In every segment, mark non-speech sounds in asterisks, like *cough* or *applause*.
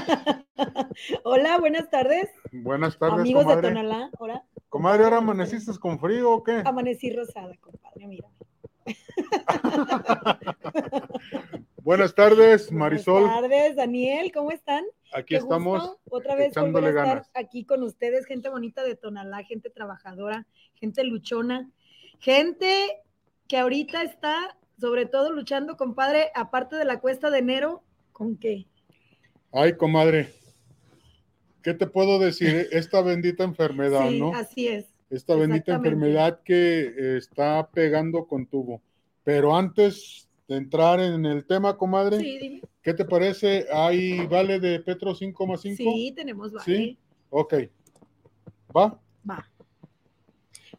*laughs* Hola, buenas tardes. buenas tardes, Amigos comadre. de Tonalá. Hola. Comadre, ¿ahora amaneciste con frío o qué? Amanecí rosada, compadre, mira. *laughs* Buenas tardes, Marisol. Buenas tardes, Daniel, ¿cómo están? Aquí Qué estamos. gusto Otra vez echándole a estar aquí con ustedes, gente bonita de Tonalá, gente trabajadora, gente luchona, gente que ahorita está sobre todo luchando, compadre, aparte de la cuesta de enero, ¿con qué? Ay, comadre. ¿Qué te puedo decir? *laughs* Esta bendita enfermedad, sí, ¿no? así es. Esta bendita enfermedad que eh, está pegando con tubo. Pero antes de entrar en el tema, comadre, Sí, dime. ¿qué te parece? ¿Hay vale de Petro 5,5? Sí, tenemos vale. Sí. Ok. ¿Va? Va.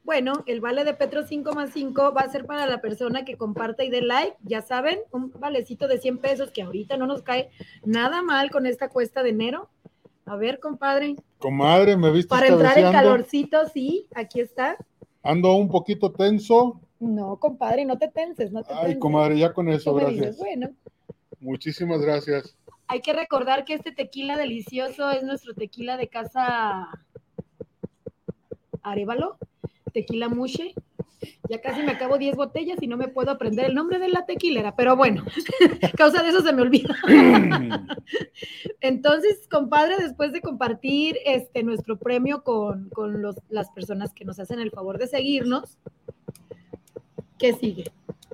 Bueno, el vale de Petro 5 más 5 va a ser para la persona que comparta y dé like, ya saben, un valecito de 100 pesos que ahorita no nos cae nada mal con esta cuesta de enero. A ver, compadre, Comadre, ¿me viste para entrar en calorcito, sí, aquí está. Ando un poquito tenso. No, compadre, no te tenses, no te Ay, tenses. comadre, ya con eso, gracias. dices, Bueno, Muchísimas gracias. hay que recordar que este tequila delicioso es nuestro tequila de casa Arevalo, tequila Mushe. Ya casi me acabo 10 botellas y no me puedo aprender el nombre de la tequilera, pero bueno, *laughs* causa de eso se me olvida. *laughs* Entonces, compadre, después de compartir este nuestro premio con, con los- las personas que nos hacen el favor de seguirnos, ¿qué sigue?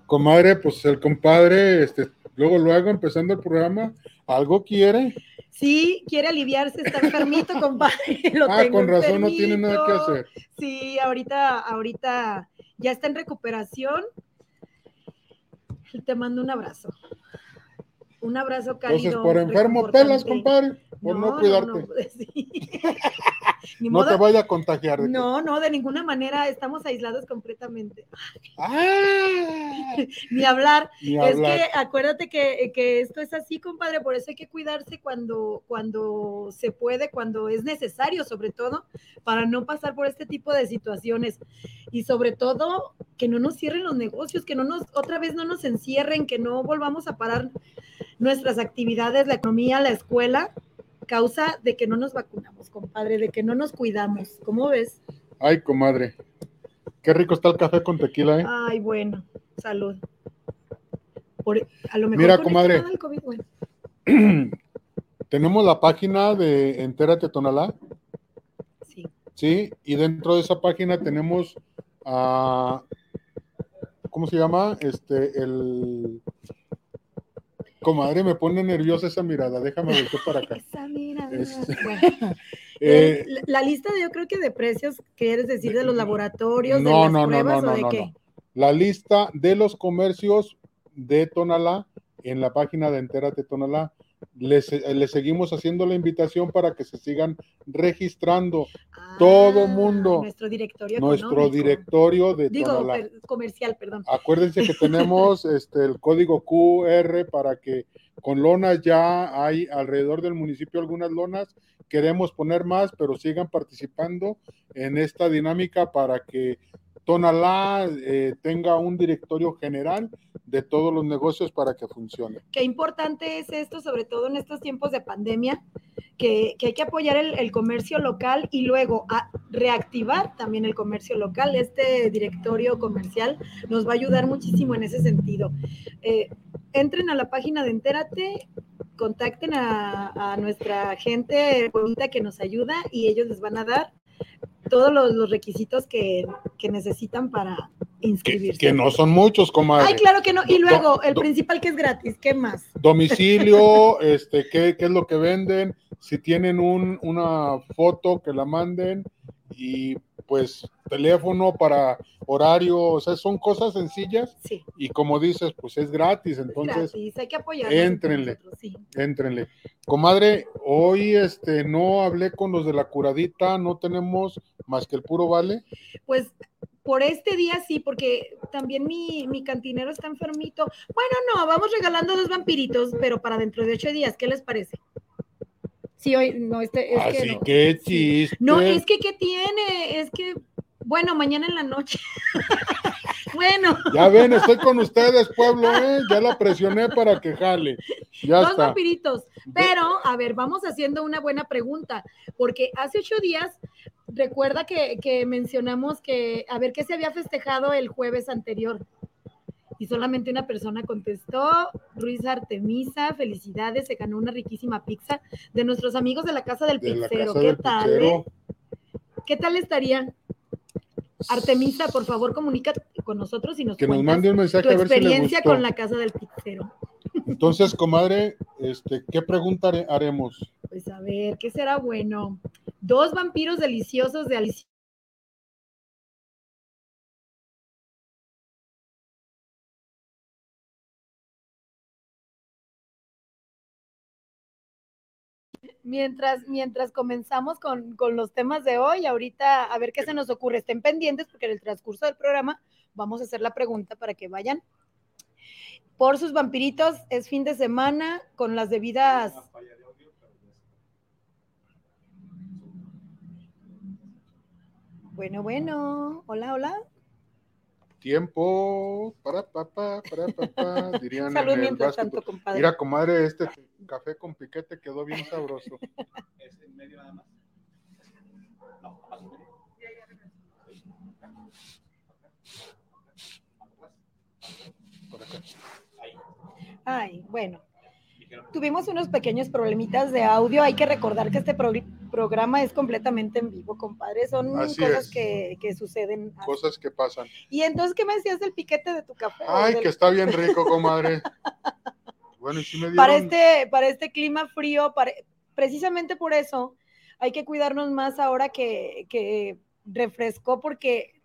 Comadre, pues el compadre, este, luego luego empezando el programa, algo quiere. Sí, quiere aliviarse, está enfermito, *laughs* compadre. Lo Ah, tengo con razón no tiene nada que hacer. Sí, ahorita, ahorita ya está en recuperación. Te mando un abrazo. Un abrazo cálido. Entonces, por enfermo pelas, compadre, por no, cuidarte. No, *laughs* sí. *laughs* Ni No modo- te vaya a contagiar. de que- no, no, de ninguna manera estamos aislados completamente. ¡Ah! *laughs* Ni hablar. Ni Es hablar. que acuérdate que, que esto es así, compadre, por eso hay que cuidarse cuando, cuando se puede, cuando es necesario, sobre todo, para no pasar por este tipo de situaciones. Y sobre todo, que no nos cierren los negocios, que no nos, otra vez no nos encierren, que no volvamos a parar nuestras actividades, la economía, la escuela, causa de que no nos vacunamos, compadre, de que no nos cuidamos. ¿Cómo ves? Ay, comadre. Qué rico está el café con tequila, ¿eh? Ay, bueno, salud. Por- a lo mejor Mira, comadre. COVID, bueno. *clears throat* Tenemos la página de Entérate Tonalá, Sí. ¿sí? Y dentro de esa página tenemos a. ¿Cómo se llama? Este, el. Comadre, me pone nerviosa esa mirada. Déjame voltear para acá. *laughs* Esa mirada. Este, Bueno, *laughs* Eh, la, la lista de, yo creo que de precios, ¿quieres decir de los laboratorios, de las no, pruebas no, o de no, qué? no. la lista de los comercios de Tonalá en la página de Entérate Tonalá. Les, eh, les seguimos haciendo la invitación para que se sigan registrando todo Ah, mundo. Nuestro directorio nuestro económico. directorio de Digo, Tonalá. comercial, perdón. Acuérdense que *laughs* tenemos este, el código QR para que con lonas ya hay alrededor del municipio algunas lonas. Queremos poner más, pero sigan participando en esta dinámica para que Tonalá eh, tenga un directorio general de todos los negocios para que funcione. Qué importante es esto, sobre todo en estos tiempos de pandemia, que, que hay que apoyar el, comercio local y luego reactivar también el comercio local. Este directorio comercial nos va a ayudar muchísimo en ese sentido. Eh, entren a la página de Entérate, contacten a, a nuestra gente bonita que nos ayuda y ellos les van a dar todos los, los requisitos que, que necesitan para Que, inscribirse. que no son muchos, comadre. Ay, claro que no. Y Do- luego, el do- principal que es gratis, ¿qué más? domicilio, *laughs* este, qué, qué es lo que venden, si tienen un, una foto que la manden y pues teléfono para horario, o sea, son cosas sencillas Sí, y como dices, pues es gratis, entonces gratis, hay que apoyar. éntrenle. Sí. éntrenle. Comadre, hoy este no hablé con los de la curadita, no tenemos más que el puro vale. Pues por este día sí, porque también mi, mi cantinero está enfermito. Bueno, no, vamos regalando dos vampiritos, pero para dentro de ocho días, ¿qué les parece? Sí, hoy, no, este, es Así que no. que Sí. chiste. No, es que, ¿qué tiene? Es que, bueno, mañana en la noche. *laughs* Bueno. Ya ven, estoy con ustedes, pueblo, ¿eh? Ya la presioné para que jale. Ya Dos está. vampiritos. Pero, a ver, vamos haciendo una buena pregunta, porque hace ocho días, recuerda que, que mencionamos que, a ver, ¿qué se había festejado el jueves anterior? Y solamente una persona contestó, Ruiz Artemisa, felicidades, se ganó una riquísima pizza de nuestros amigos de la Casa del De Pizzero. casa ¿Qué del tal? pizzero. eh? ¿Qué tal estaría? Artemisa, por favor, comunica con nosotros y nos Que nos mande un mensaje tu a ver si le experiencia gustó. con la Casa del Pizzero. Entonces, comadre, este, ¿qué pregunta hare- haremos? Pues a ver, ¿qué será bueno? Dos vampiros deliciosos de Alicia. Mientras, mientras comenzamos con, con los temas de hoy, ahorita a ver qué se nos ocurre. Estén pendientes porque en el transcurso del programa vamos a hacer la pregunta para que vayan por sus vampiritos. Es fin de semana con las debidas Bueno, bueno. Hola, hola. Tiempo para papá, para papá, *laughs* dirían Salud en el mientras tanto, compadre. Mira, comadre, este café con piquete quedó bien sabroso. ¿Es en medio nada más? No. Por acá. Ahí. Ay, bueno. Tuvimos unos pequeños problemitas de audio. Hay que recordar que este pro- programa es completamente en vivo, compadre. Son Así cosas es. que, que suceden. Cosas que pasan. Y entonces, ¿qué me decías del piquete de tu café? Ay, del- que está bien *laughs* rico, comadre. Bueno, y sí me dieron. para este, para este clima frío, para- precisamente por eso hay que cuidarnos más ahora que, que refrescó, porque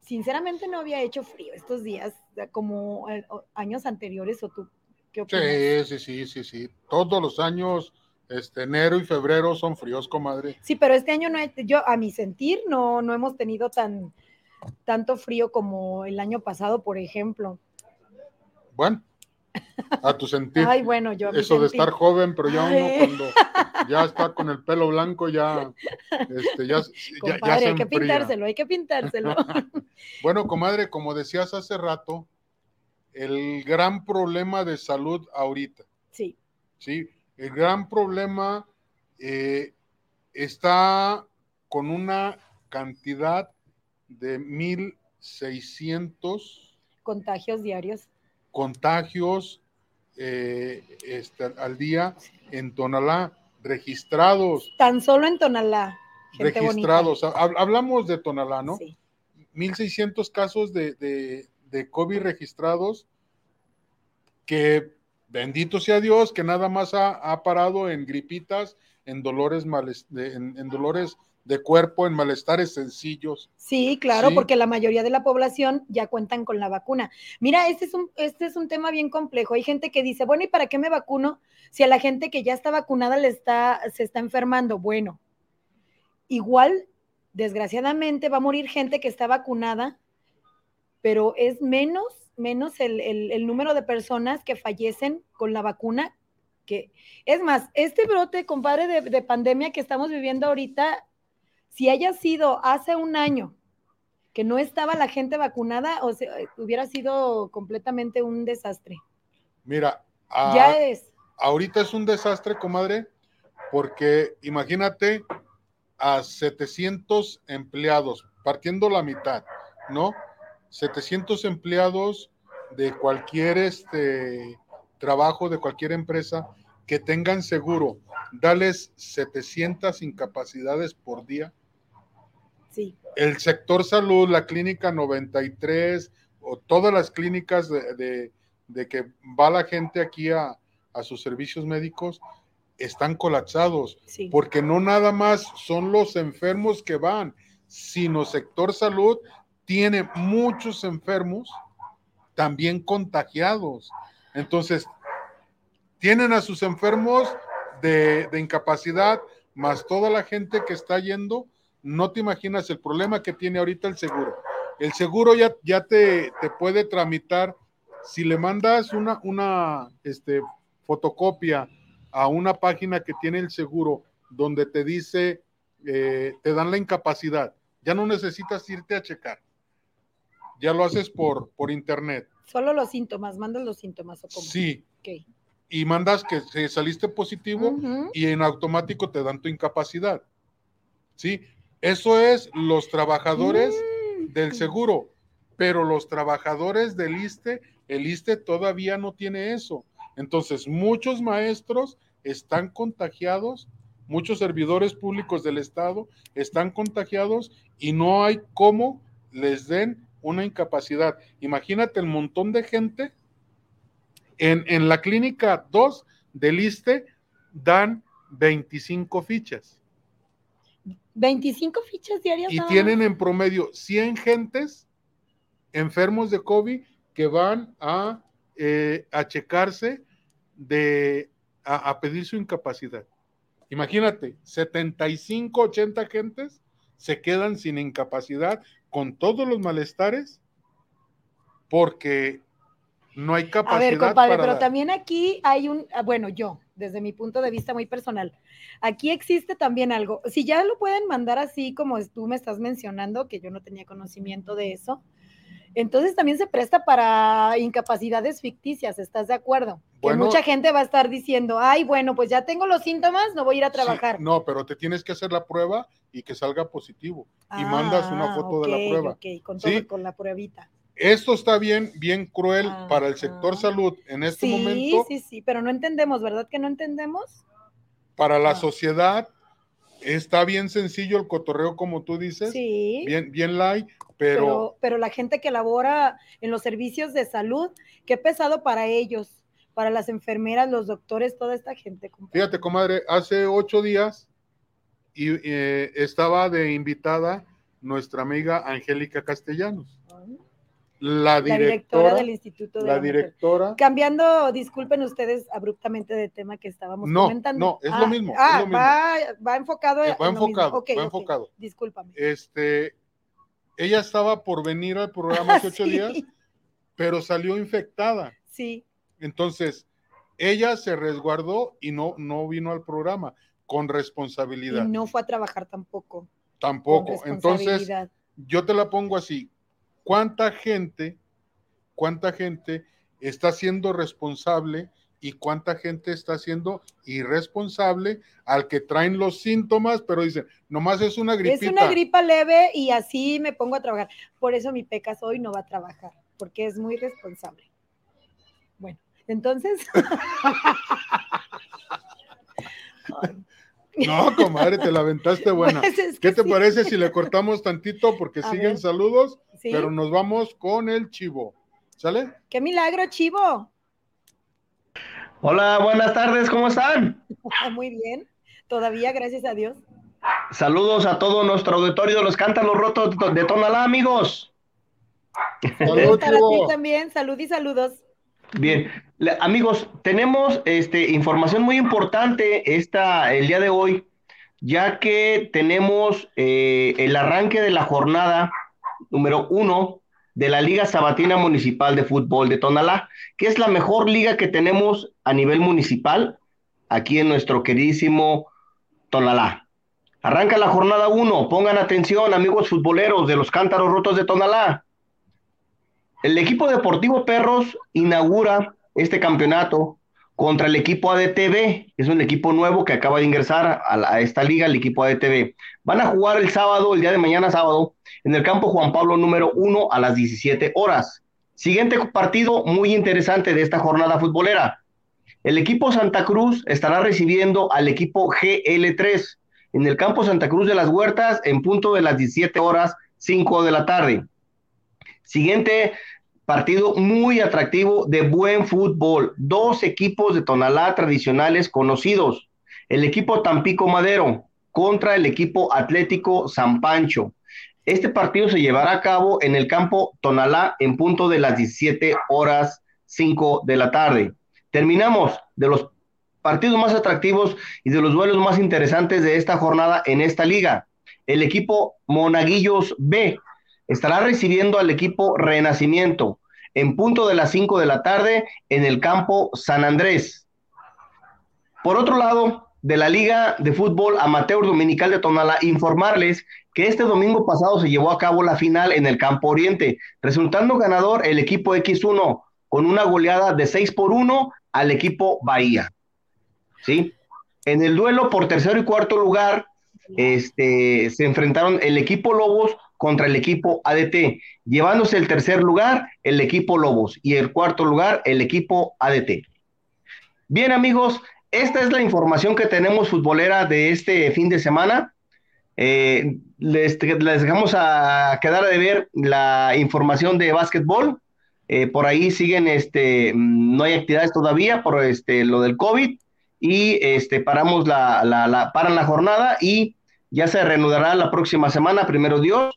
sinceramente no había hecho frío estos días, como eh, años anteriores, o tú, ¿qué opinas? Sí, sí, sí, sí, sí. Todos los años, este, enero y febrero son fríos, comadre. Sí, pero este año no he- yo a mi sentir no, no hemos tenido tan tanto frío como el año pasado, por ejemplo. Bueno, a tu sentir. *laughs* Ay, bueno, yo Eso de sentir. estar joven, pero ya uno cuando ya está con el pelo blanco, ya, este, ya, ya- ya Compadre, se hay que pintárselo, hay que pintárselo. *laughs* Bueno, comadre, como decías hace rato, el gran problema de salud ahorita, sí, ¿sí? El gran problema eh, está con una cantidad de 1.600 contagios diarios. contagios eh, este, al día en Tonalá, registrados, Tan solo en Tonalá. Gente registrados. Hab- Hablamos de Tonalá, ¿no? Sí. 1.600 casos de, de, de COVID registrados, que bendito sea Dios, que nada más ha, ha parado en gripitas, en dolores, males- en, en dolores de cuerpo, en malestares sencillos. Sí, claro, Sí. porque la mayoría de la población ya cuentan con la vacuna. Mira, este es un, este es un tema bien complejo. Hay gente que dice, bueno, ¿y para qué me vacuno si a la gente que ya está vacunada le está, se está enfermando? Bueno, igual, desgraciadamente, va a morir gente que está vacunada, pero es menos, menos el, el- el número de personas que fallecen con la vacuna. Que, es más, este brote, compadre, de, de pandemia que estamos viviendo ahorita, si haya sido hace un año que no estaba la gente vacunada, o sea, hubiera sido completamente un desastre. Mira, a- ya es. ahorita es un desastre, comadre, porque imagínate a 700 empleados, partiendo la mitad, ¿no? 700 empleados de cualquier este, trabajo, de cualquier empresa que tengan seguro, dales 700 incapacidades por día. Sí, El sector salud, la clínica 93 o todas las clínicas de, de- de que va la gente aquí a, a sus servicios médicos están colapsados sí. porque no nada más son los enfermos que van, sino sector salud tiene muchos enfermos también contagiados. Entonces, tienen a sus enfermos de, de incapacidad, más toda la gente que está yendo, no te imaginas el problema que tiene ahorita el seguro. El seguro ya, ya te, te puede tramitar, si le mandas una, una este, fotocopia a una página que tiene el seguro donde te dice, eh, te dan la incapacidad, ya no necesitas irte a checar. Ya lo haces por, por internet. Solo los síntomas, mandas los síntomas o cómo. Sí. Ok. Y mandas que saliste positivo y en automático te dan tu incapacidad. ¿Sí? Eso es los trabajadores Mm. del seguro, pero los trabajadores del ISTE, el ISTE todavía no tiene eso. Entonces, muchos maestros están contagiados, muchos servidores públicos del Estado están contagiados y no hay cómo les den una incapacidad. Imagínate el montón de gente. En, en la clínica 2 del ISTE dan 25 fichas 25 fichas diarias. y tienen en promedio 100 gentes enfermos de COVID que van a, eh, a checarse de, a, a pedir su incapacidad. Imagínate, 75, 80 gentes se quedan sin incapacidad con todos los malestares porque no hay A capacidad ver, compadre, para pero dar. también aquí hay un, ah, bueno, yo, desde mi punto de vista muy personal, aquí existe también algo, si ya lo pueden mandar así como tú me estás mencionando, que yo no tenía conocimiento de eso, entonces también se presta para incapacidades ficticias, ¿estás de acuerdo? Bueno. que mucha gente va a estar diciendo, ay, bueno, pues ya tengo los síntomas, no voy a ir a Sí, trabajar. no, pero te tienes que hacer la prueba y que salga positivo. y mandas una Ah, foto de la prueba. con, ¿Sí? con la pruebita. Esto está bien, bien cruel Ajá. para el sector salud en este sí, momento, sí, sí, pero no entendemos, ¿verdad que no entendemos? para la Ah. sociedad. Está bien sencillo el cotorreo, como tú dices, Sí. bien, bien light, pero, pero, pero la gente que labora en los servicios de salud, qué pesado para ellos, para las enfermeras, los doctores, toda esta gente. compadre. fíjate, comadre, hace ocho días y, eh, estaba de invitada nuestra amiga Angélica Castellanos, la La directora, del Instituto de la la Mujer. directora Cambiando, disculpen ustedes abruptamente de tema que estábamos No, comentando. no, es lo Ah, mismo, es Ah, mismo. Va, va enfocado. Eh, va enfocado, Ok, va enfocado. Discúlpame. Este, ella estaba por venir al programa hace ocho Sí, días, pero salió infectada. Sí, Entonces, ella se resguardó y no, no vino al programa con y responsabilidad. no fue a trabajar tampoco. Tampoco. Entonces, yo te la pongo así. ¿Cuánta gente, cuánta gente está siendo responsable y cuánta gente está siendo irresponsable al que traen los síntomas, pero dicen, nomás es una gripita? Es una gripa leve y así me pongo a trabajar. Por eso mi pecas hoy no va a trabajar, porque es muy responsable. Bueno, entonces. *laughs* *laughs* No, comadre, te la aventaste *laughs* buena. pues es ¿Qué te sí. parece si le cortamos tantito? Porque A siguen ver. saludos, Sí. pero nos vamos con el chivo. ¿Sale? ¡Qué milagro, chivo! Hola, buenas tardes, ¿cómo están? *laughs* Muy bien. Todavía, gracias a Dios. Saludos a todo nuestro auditorio de los Cántaros Rotos de Tonalá, amigos. Salud, para ti chivo. también. Salud y saludos. Bien, amigos, tenemos este, información muy importante esta, el día de hoy, ya que tenemos eh, el arranque de la jornada número uno de la Liga Sabatina Municipal de Fútbol de Tonalá, que es la mejor liga que tenemos a nivel municipal aquí en nuestro queridísimo Tonalá. Arranca la jornada uno, pongan atención amigos futboleros de los Cántaros Rotos de Tonalá. El equipo deportivo Perros inaugura este campeonato contra el equipo ADTV. Es un equipo nuevo que acaba de ingresar a, esta liga, el equipo ADTV. Van a jugar el sábado, el día de mañana sábado, en el campo Juan Pablo número 1 a las 17 horas. Siguiente partido muy interesante de esta jornada futbolera. El equipo Santa Cruz estará recibiendo al equipo GL3 en el campo Santa Cruz de las Huertas en punto de las 17 horas 5 de la tarde. Siguiente partido muy atractivo de buen fútbol. Dos equipos de Tonalá tradicionales conocidos. El equipo Tampico Madero contra el equipo Atlético San Pancho. Este partido se llevará a cabo en el campo Tonalá en punto de las 17 horas 5 de la tarde. Terminamos de los partidos más atractivos y de los duelos más interesantes de esta jornada en esta liga. El equipo Monaguillos B estará recibiendo al equipo Renacimiento en punto de las 5 de la tarde en el campo San Andrés. Por otro lado, de la Liga de Fútbol Amateur Dominical de Tonala, informarles que este domingo pasado se llevó a cabo la final en el Campo Oriente, resultando ganador el equipo X1 con una goleada de 6 por 1 al equipo Bahía. ¿Sí? En el duelo por tercero y cuarto lugar, este, se enfrentaron el equipo Lobos contra el equipo ADT, llevándose el tercer lugar el equipo Lobos y el cuarto lugar el equipo ADT. Bien amigos, esta es la información que tenemos futbolera de este fin de semana. Eh, les, dejamos a quedar de ver la información de básquetbol. Eh, por ahí siguen, este, no hay actividades todavía por este, lo del COVID y este, paramos la, la, la, paran la jornada y ya se reanudará la próxima semana, primero Dios,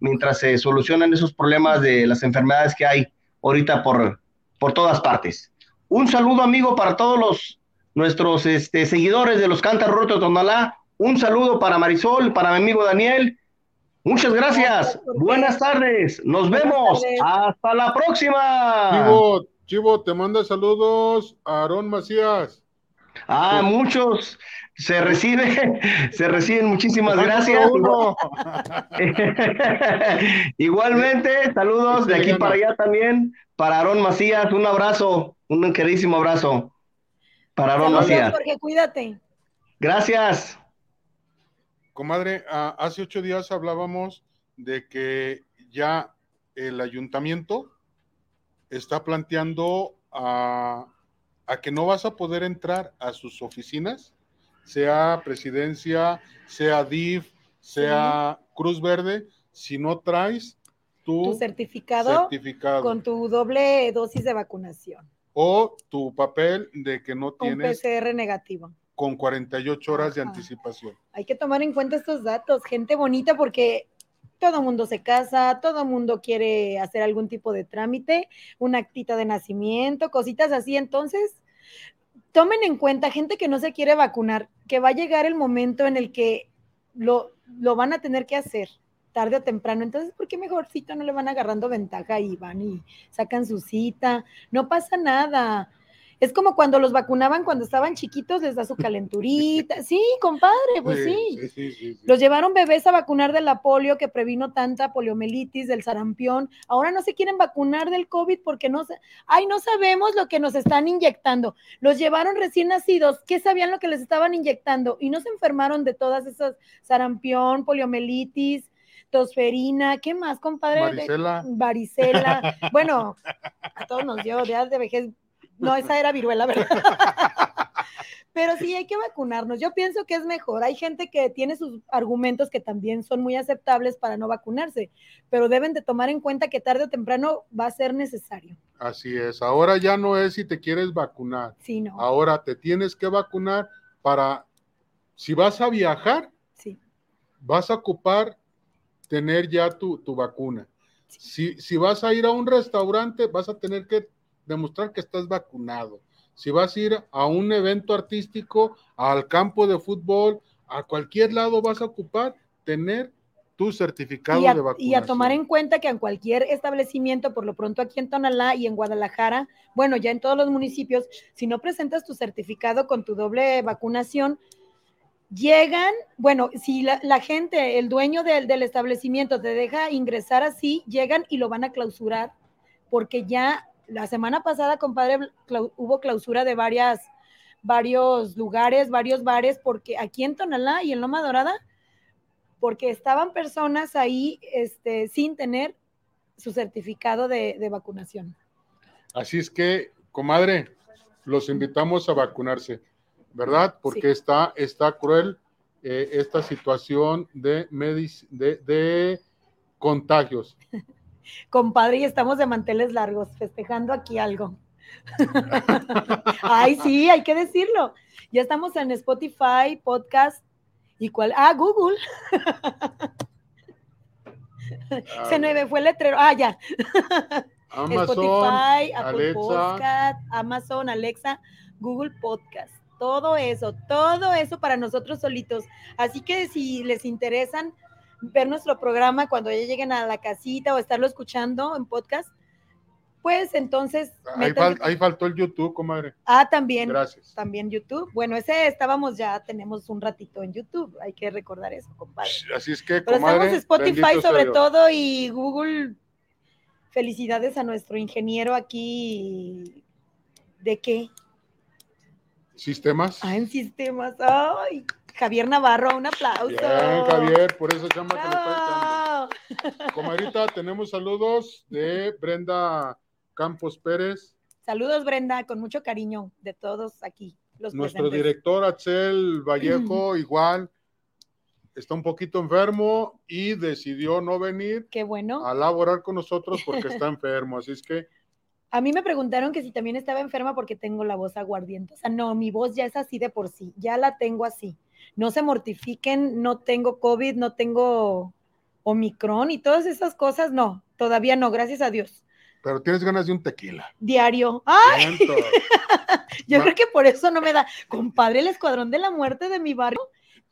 mientras se solucionan esos problemas de las enfermedades que hay ahorita por, por todas partes. Un saludo, amigo, para todos los nuestros este, seguidores de los Cantas Rotos Tonalá. Un saludo para Marisol, para mi amigo Daniel. Muchas gracias. Buenas tardes. Nos vemos. Hasta la próxima. Chivo, Chivo, te manda saludos a Aarón Macías. Ah, muchos se recibe, *laughs* se reciben muchísimas gracias. *laughs* Igualmente, saludos de aquí para allá también, para Aarón Macías, un abrazo, un queridísimo abrazo para Aarón Macías. Jorge, cuídate. Gracias. Comadre, hace ocho días hablábamos de que ya el ayuntamiento está planteando a, a que no vas a poder entrar a sus oficinas sea presidencia, sea DIF, sea Cruz Verde, si no traes tu, certificado, con tu doble dosis de vacunación. O tu papel de que no tienes... Un PCR negativo. Con 48 horas de anticipación. Hay que tomar en cuenta estos datos, gente bonita, porque todo mundo se casa, todo mundo quiere hacer algún tipo de trámite, una actita de nacimiento, cositas así. Entonces, tomen en cuenta, gente que no se quiere vacunar, que va a llegar el momento en el que lo, lo van a tener que hacer tarde o temprano. Entonces, ¿por qué mejorcito no le van agarrando ventaja y van y sacan su cita? No pasa nada. Es como cuando los vacunaban cuando estaban chiquitos, les da su calenturita. *laughs* Sí, compadre, pues sí. Los llevaron bebés a vacunar de la polio que previno tanta poliomielitis, del sarampión. Ahora no se quieren vacunar del COVID porque no, ay, no sabemos lo que nos están inyectando. Los llevaron recién nacidos, ¿qué sabían lo que les estaban inyectando? Y no se enfermaron de todas esas sarampión, poliomielitis, tosferina, ¿qué más, compadre? Varicela. Varicela. Bueno, *laughs* a todos nos dio de, de vejez no, esa era viruela, ¿verdad? *laughs* Pero sí hay que vacunarnos. Yo pienso que es mejor. Hay gente que tiene sus argumentos que también son muy aceptables para no vacunarse, pero deben de tomar en cuenta que tarde o temprano va a ser necesario. Así es. Ahora ya no es si te quieres vacunar. Sí, no. Ahora te tienes que vacunar para, si vas a viajar, sí. vas a ocupar tener ya tu, tu vacuna. Si, si vas a ir a un restaurante, vas a tener que demostrar que estás vacunado. Si vas a ir a un evento artístico, al campo de fútbol, a cualquier lado vas a ocupar tener tu certificado de vacunación. Y a tomar en cuenta que en cualquier establecimiento, por lo pronto aquí en Tonalá y en Guadalajara, bueno, ya en todos los municipios, si no presentas tu certificado con tu doble vacunación, llegan, bueno, si la, gente, el dueño del, del establecimiento te deja ingresar así, llegan y lo van a clausurar porque ya la semana pasada, compadre, hubo clausura de varias, varios lugares, varios bares, porque aquí en Tonalá y en Loma Dorada, porque estaban personas ahí este, sin tener su certificado de, vacunación. Así es que, comadre, los invitamos a vacunarse, ¿verdad? Porque está, está cruel eh, esta situación de, de, de contagios. *laughs* compadre, y estamos de manteles largos, festejando aquí algo. *laughs* Ay, sí, hay que decirlo. Ya estamos en Spotify, podcast y cuál. Ah, Google. *laughs* Se me fue el letrero. Ah, ya. Spotify, Apple Podcast, Amazon, Alexa, Google Podcast. Todo eso, todo eso para nosotros solitos. Así que si les interesan, ver nuestro programa cuando ya lleguen a la casita o estarlo escuchando en podcast, pues entonces... Ahí, fal- ahí faltó el YouTube, comadre. Ah, también. Gracias. También YouTube. Bueno, ese estábamos ya, tenemos un ratito en YouTube, hay que recordar eso, compadre. Así es que, Pero comadre. estamos en Spotify sobre todo y Google. Felicidades a nuestro ingeniero aquí. ¿De qué? Sistemas. Ah, en sistemas. Ay, Javier Navarro, un aplauso. Bien, Javier, por esa chamba que le está echando. Comadrita, tenemos saludos de Brenda Campos Pérez, Saludos, Brenda, con mucho cariño de todos aquí. Los nuestro presentes. director Axel Vallejo, *clears throat* igual está un poquito enfermo y decidió no venir Qué bueno. a laborar con nosotros porque está enfermo. Así es que *laughs* A mí me preguntaron que si también estaba enferma porque tengo la voz aguardiente. O sea, no, mi voz ya es así de por sí, ya la tengo así. No se mortifiquen, no tengo COVID, no tengo Omicron y todas esas cosas, no, todavía no, gracias a Dios. pero tienes ganas de un tequila. Diario. ¡Ay! *laughs* Yo creo que por eso no me da. Compadre, el escuadrón de la muerte de mi barrio,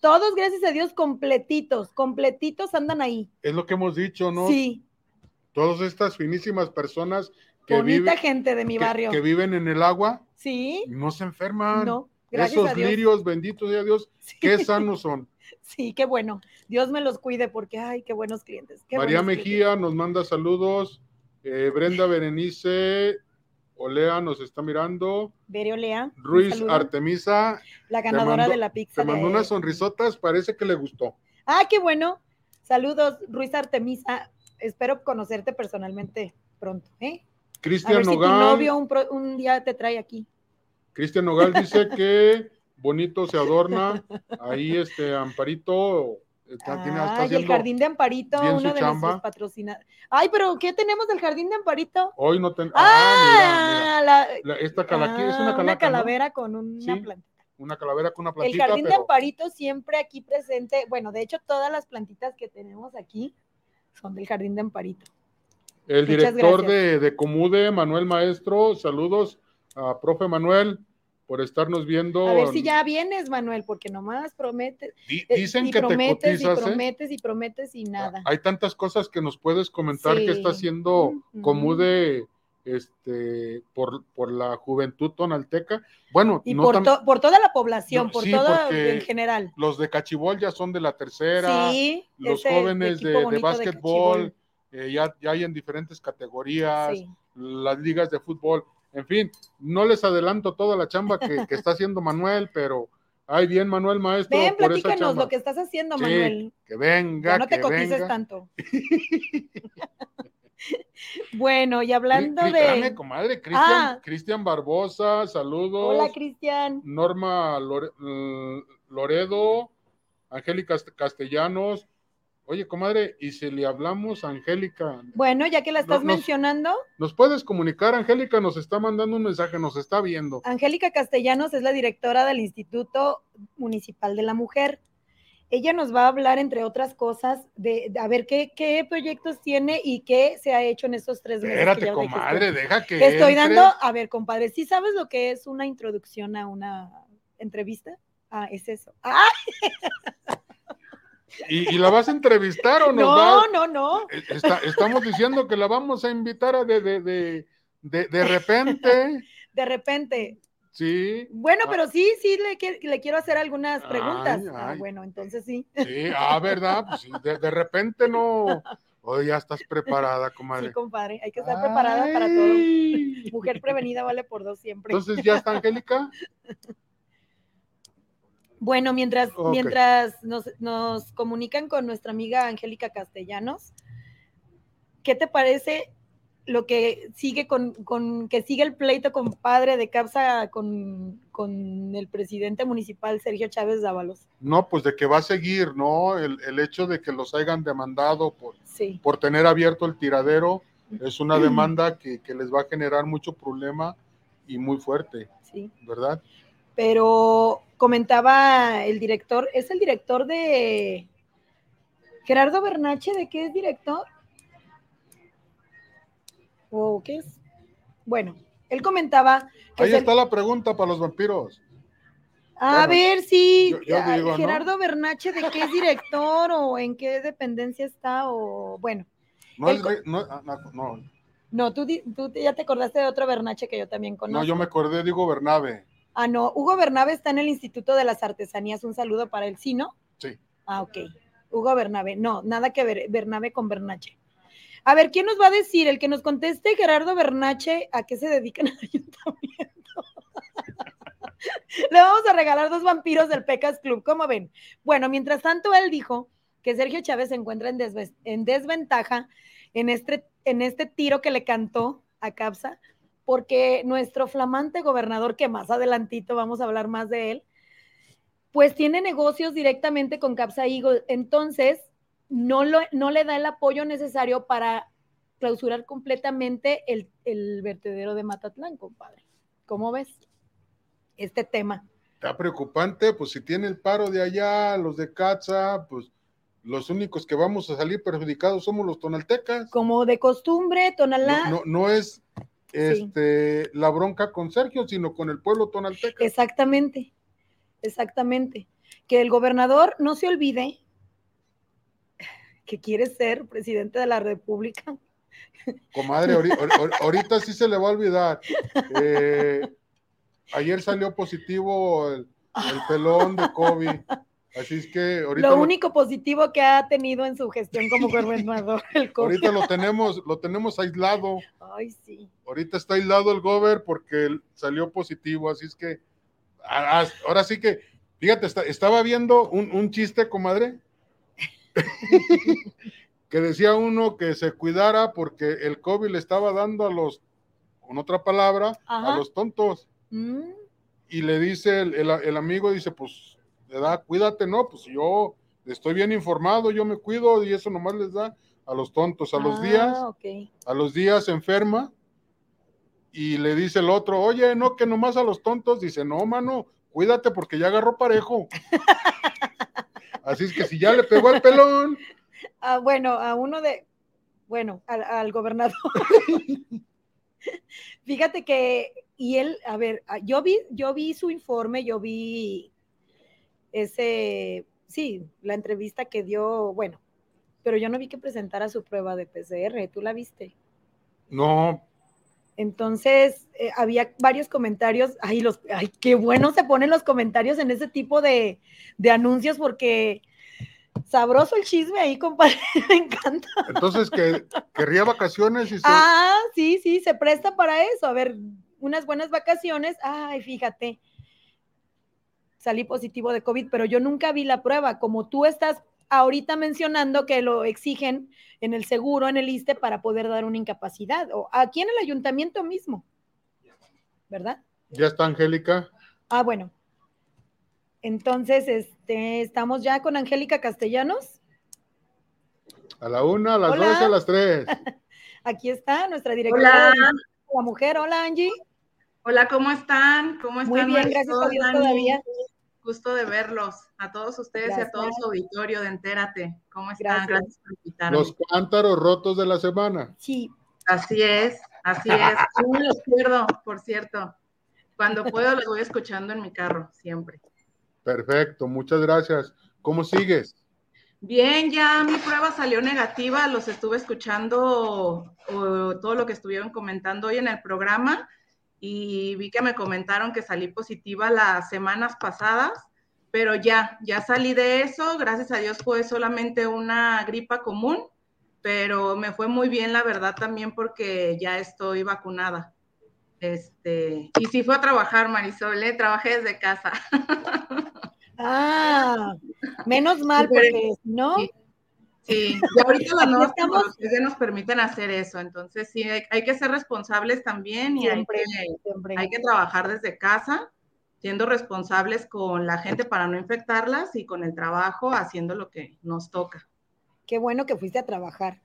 todos, gracias a Dios, completitos, completitos andan ahí. Es lo que hemos dicho, ¿no? Sí, Todas estas finísimas personas que, bonita viven, gente de mi que- barrio. que viven en el agua Sí, no se enferman. no, gracias Esos a Dios. lirios, benditos sea Dios, Sí. qué sanos son. *laughs* Sí, qué bueno. Dios me los cuide porque, ay, qué buenos clientes. qué María buenos Mejía nos manda saludos. Eh, Brenda Berenice Olea nos está mirando. clientes. Verio Lea. un Ruiz. Artemisa La ganadora de la pizza. te mandó de- unas sonrisotas, parece que le gustó. Ah, qué bueno. Saludos, Ruiz Artemisa. Espero conocerte personalmente pronto, ¿eh? Cristian ver si tu Nogal, novio un, pro- un día te trae aquí. Cristian Nogal dice que bonito se adorna. Ahí este Amparito está, tiene- está Ay, el jardín de Amparito, bien uno su de chamba. nuestros patrocinadores. Ay, pero ¿qué tenemos del jardín de Amparito? Hoy no ten... Ah, Ah, mira, la- mira. La- esta calaqui es ah, una calaca, ¿no? calavera con una Sí, planta. Una calavera con una El plantita, jardín de Amparito siempre aquí presente. Bueno, de hecho, todas las plantitas que tenemos aquí son del jardín de Amparito. el Muchas director gracias. de, de Comude, Manuel Maestro, saludos a profe Manuel por estarnos viendo. A ver si ya vienes, Manuel, porque nomás prometes. Di- eh, dicen y que te prometes cotizas, y ¿eh? prometes y prometes y nada. Hay tantas cosas que nos puedes comentar que está haciendo. Comude este, por, por la juventud tonalteca. Bueno, Y no por, to- por toda la población, No, por sí, toda en general. los de Cachibol ya son de la tercera, Sí, los jóvenes de, de básquetbol eh, ya, ya hay en diferentes categorías, Sí. las ligas de fútbol, en fin, no les adelanto toda la chamba que, que está haciendo Manuel, pero ay bien Manuel Maestro Ven, por esa chamba. lo que estás haciendo, Sí, Manuel. Que venga, Ya no te que cotices venga. tanto. *laughs* bueno, y hablando Cri- espérame, de. comadre, Cristian, Ah. Cristian Barbosa, saludos. Hola, Cristian. Norma Lore- L- Loredo, Angélica Cast- Castellanos. Oye, comadre, y si le hablamos a Angélica, Bueno, ya que la estás nos- mencionando, ¿nos puedes comunicar? Angélica nos está mandando un mensaje, nos está viendo. Angélica Castellanos es la directora del Instituto Municipal de la Mujer. Ella nos va a hablar, entre otras cosas, de, de a ver qué, qué proyectos tiene y qué se ha hecho en estos tres meses. Espérate, comadre, deja que Te estoy entre. dando, a ver, compadre, ¿sí sabes lo que es una introducción a una entrevista? Ah, es eso. Ah, *laughs* ¿Y, y la vas a entrevistar o nos no, va- no, no. Eh, está- estamos diciendo que la vamos a invitar a de, de, de, de, de repente, *laughs* De repente. sí. Bueno, Ah. pero sí, sí, le, qui- le quiero hacer algunas Ay, preguntas. Ah, bueno, entonces sí. Sí, ah, ¿verdad? Pues sí, de, de repente no. Oye, ya estás preparada, Sí, comadre. compadre, hay que estar preparada para todo. Mujer prevenida vale por dos siempre. Entonces, ¿ya está Angélica? *laughs* Bueno, mientras, mientras nos, nos comunican con nuestra amiga Angélica Castellanos, ¿qué te parece lo que sigue con, con- que sigue el pleito compadre de Capsa con, con el presidente municipal Sergio Chávez Dávalos? No, pues de que va a seguir, ¿no? El, el hecho de que los hayan demandado por, Sí, por tener abierto el tiradero es una demanda que, que les va a generar mucho problema y muy fuerte, sí. ¿verdad? Pero comentaba el director, es el director de Gerardo Bernache, ¿de qué es director? ¿O qué es? Bueno, él comentaba que Ahí es el- está la pregunta para los vampiros. a bueno, ver si yo- yo ah, digo, ¿no? Gerardo Bernache, ¿de qué es director o en qué dependencia está? O bueno, No El es, co- re- no, ah, no, no. No, tú, tú ya te acordaste de otro Bernache que yo también conozco. No, yo me acordé, digo Bernabe. Ah, no, Hugo Bernabe está en el Instituto de las Artesanías. Un saludo para él, ¿sí, no? Sí. Ah, ok. Hugo Bernabe. No, nada que ver Bernabe con Bernache. A ver, ¿quién nos va a decir? El que nos conteste, Gerardo Bernache, ¿a qué se dedica en el *laughs* ayuntamiento? *laughs* Le vamos a regalar dos vampiros del Pecas Club, ¿cómo ven? Bueno, mientras tanto, él dijo que Sergio Chávez se encuentra en desventaja en este, en este tiro que le cantó a Capsa, porque nuestro flamante gobernador, que más adelantito vamos a hablar más de él, pues tiene negocios directamente con Capsa Eagle, entonces no, lo, no le da el apoyo necesario para clausurar completamente el, el vertedero de Matatlán, compadre. ¿Cómo ves este tema? Está preocupante, pues si tiene el paro de allá, los de Catza, pues los únicos que vamos a salir perjudicados somos los tonaltecas. Como de costumbre, Tonalá, No, no, no es este, la bronca con Sergio, sino con el pueblo tonalteca. exactamente, exactamente. Que el gobernador no se olvide que quiere ser presidente de la República. Comadre, ahori- ahor- ahorita sí se le va a olvidar. Eh, ayer salió positivo el, el pelón de COVID. Así es que ahorita Lo lo, único positivo que ha tenido en su gestión como gobernador, el COVID. ahorita lo tenemos, lo tenemos aislado. Ay, sí. Ahorita está aislado el gober porque salió positivo. Así es que a- a- ahora sí que, fíjate, está- estaba viendo un, un chiste, comadre, *laughs* que decía uno que se cuidara porque el COVID le estaba dando a los, con otra palabra, Ajá. a los tontos. Mm, y le dice el, el- el amigo, dice, pues, le da, cuídate, ¿no? Pues yo estoy bien informado, yo me cuido y eso nomás les da a los tontos. A los ah, días, a los días enferma y le dice el otro, oye, no, que nomás a los tontos, dice, no, mano, cuídate porque ya agarró parejo. Así es que si ya le pegó al pelón, Ah, bueno, a uno de, bueno, al, al gobernador. *laughs* Fíjate que, y él, a ver, yo vi, yo vi su informe, yo vi ese, sí, la entrevista que dio, bueno, pero yo no vi que presentara su prueba de PCR, ¿tú la viste? no, Entonces, eh, había varios comentarios. Ay, los, ay, qué bueno se ponen los comentarios en ese tipo de, de anuncios porque sabroso el chisme ahí, compadre. *laughs* Me encanta. entonces que querría vacaciones y se- Ah, sí, sí, se presta para eso. A ver, unas buenas vacaciones. Ay, fíjate. Salí positivo de COVID, pero yo nunca vi la prueba. Como tú estás ahorita mencionando que lo exigen en el seguro, en el ISTE, para poder dar una incapacidad. O aquí en el ayuntamiento mismo. ¿Verdad? ya está Angélica. Ah, bueno. Entonces, este, estamos ya con Angélica Castellanos. A la una, a las Hola. dos, a las tres. *laughs* Aquí está nuestra directora Hola, de la mujer. Hola, Angie. hola, ¿cómo están? ¿Cómo están? Muy bien, gracias a Dios todavía. Gusto de verlos, a todos ustedes y a todo su auditorio de Entérate. ¿Cómo están? Gracias. Gracias, por invitarme. Los cántaros rotos de la semana. Sí, Así es, así es. *laughs* Yo me los pierdo, por cierto. Cuando puedo los voy escuchando en mi carro, siempre. Perfecto, muchas gracias. ¿Cómo sigues? Bien, ya mi prueba salió negativa, los estuve escuchando o, todo lo que estuvieron comentando hoy en el programa y vi que me comentaron que salí positiva las semanas pasadas, pero ya, ya salí de eso, gracias a Dios fue solamente una gripa común, pero me fue muy bien la verdad también porque ya estoy vacunada. Este, y sí fue a trabajar, Marisol, ¿eh? trabajé desde casa. *laughs* Ah, menos mal, porque no, Sí. Sí, y ahorita las nuevas tecnologías ya nos permiten hacer eso, entonces sí, hay, hay que ser responsables también y hay siempre, que, siempre. hay que trabajar desde casa, siendo responsables con la gente para no infectarlas y con el trabajo haciendo lo que nos toca. Qué bueno que fuiste a trabajar.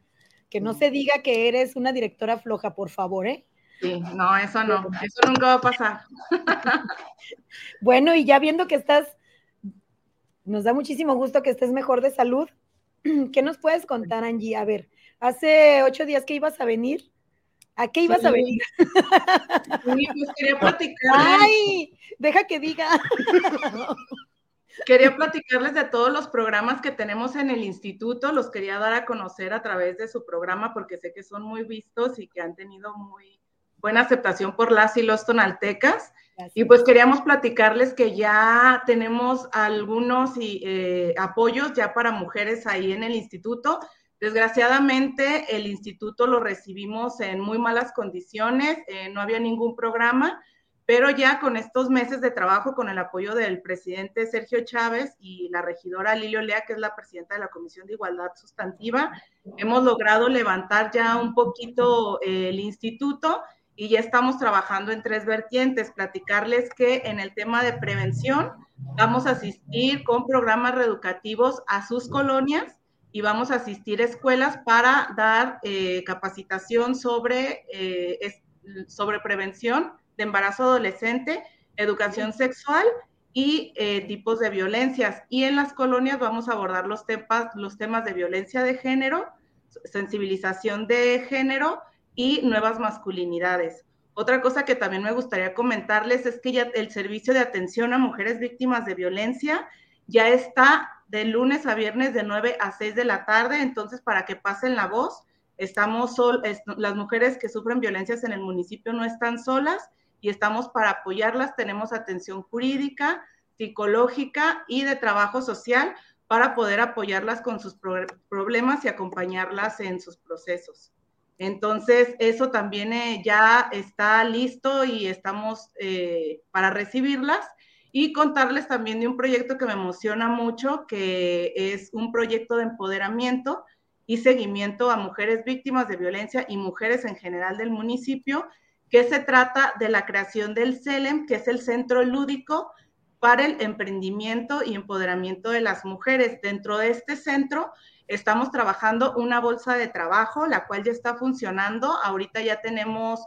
Que no se diga que eres una directora floja, por favor, ¿eh? Sí, no, eso no, eso nunca va a pasar. *laughs* Bueno, y ya viendo que estás, nos da muchísimo gusto que estés mejor de salud. *clears throat* ¿Qué nos puedes contar, Angie? A ver, hace ocho días que ibas a venir. ¿A qué ibas a venir? Sí, pues quería *laughs* platicar. ¡Ay! Deja que diga. *laughs* quería platicarles de todos los programas que tenemos en el instituto, los quería dar a conocer a través de su programa porque sé que son muy vistos y que han tenido muy buena aceptación por las y los tonaltecas. Y pues queríamos platicarles que ya tenemos algunos eh, apoyos ya para mujeres ahí en el instituto. Desgraciadamente el instituto lo recibimos en muy malas condiciones, eh, no había ningún programa pero ya con estos meses de trabajo, con el apoyo del presidente Sergio Chávez y la regidora Lilio Lea, que es la presidenta de la Comisión de Igualdad Sustantiva, hemos logrado levantar ya un poquito eh, el instituto y ya estamos trabajando en tres vertientes. Platicarles que en el tema de prevención vamos a asistir con programas reeducativos a sus colonias y vamos a asistir a escuelas para dar eh, capacitación sobre, eh, sobre prevención de embarazo adolescente, educación sexual y eh, tipos de violencias. Y en las colonias vamos a abordar los temas, los temas de violencia de género, sensibilización de género y nuevas masculinidades. Otra cosa que también me gustaría comentarles es que ya el servicio de atención a mujeres víctimas de violencia ya está de lunes a viernes de 9 a 6 de la tarde, entonces para que pasen la voz, estamos sol, las mujeres que sufren violencias en el municipio no están solas y estamos para apoyarlas. Tenemos atención jurídica, psicológica y de trabajo social para poder apoyarlas con sus problemas y acompañarlas en sus procesos. Entonces, eso también eh, ya está listo y estamos eh, para recibirlas y contarles también de un proyecto que me emociona mucho, que es un proyecto de empoderamiento y seguimiento a mujeres víctimas de violencia y mujeres en general del municipio, que se trata de la creación del CELEM, que es el Centro Lúdico para el Emprendimiento y Empoderamiento de las Mujeres. Dentro de este centro estamos trabajando una bolsa de trabajo, la cual ya está funcionando. Ahorita ya tenemos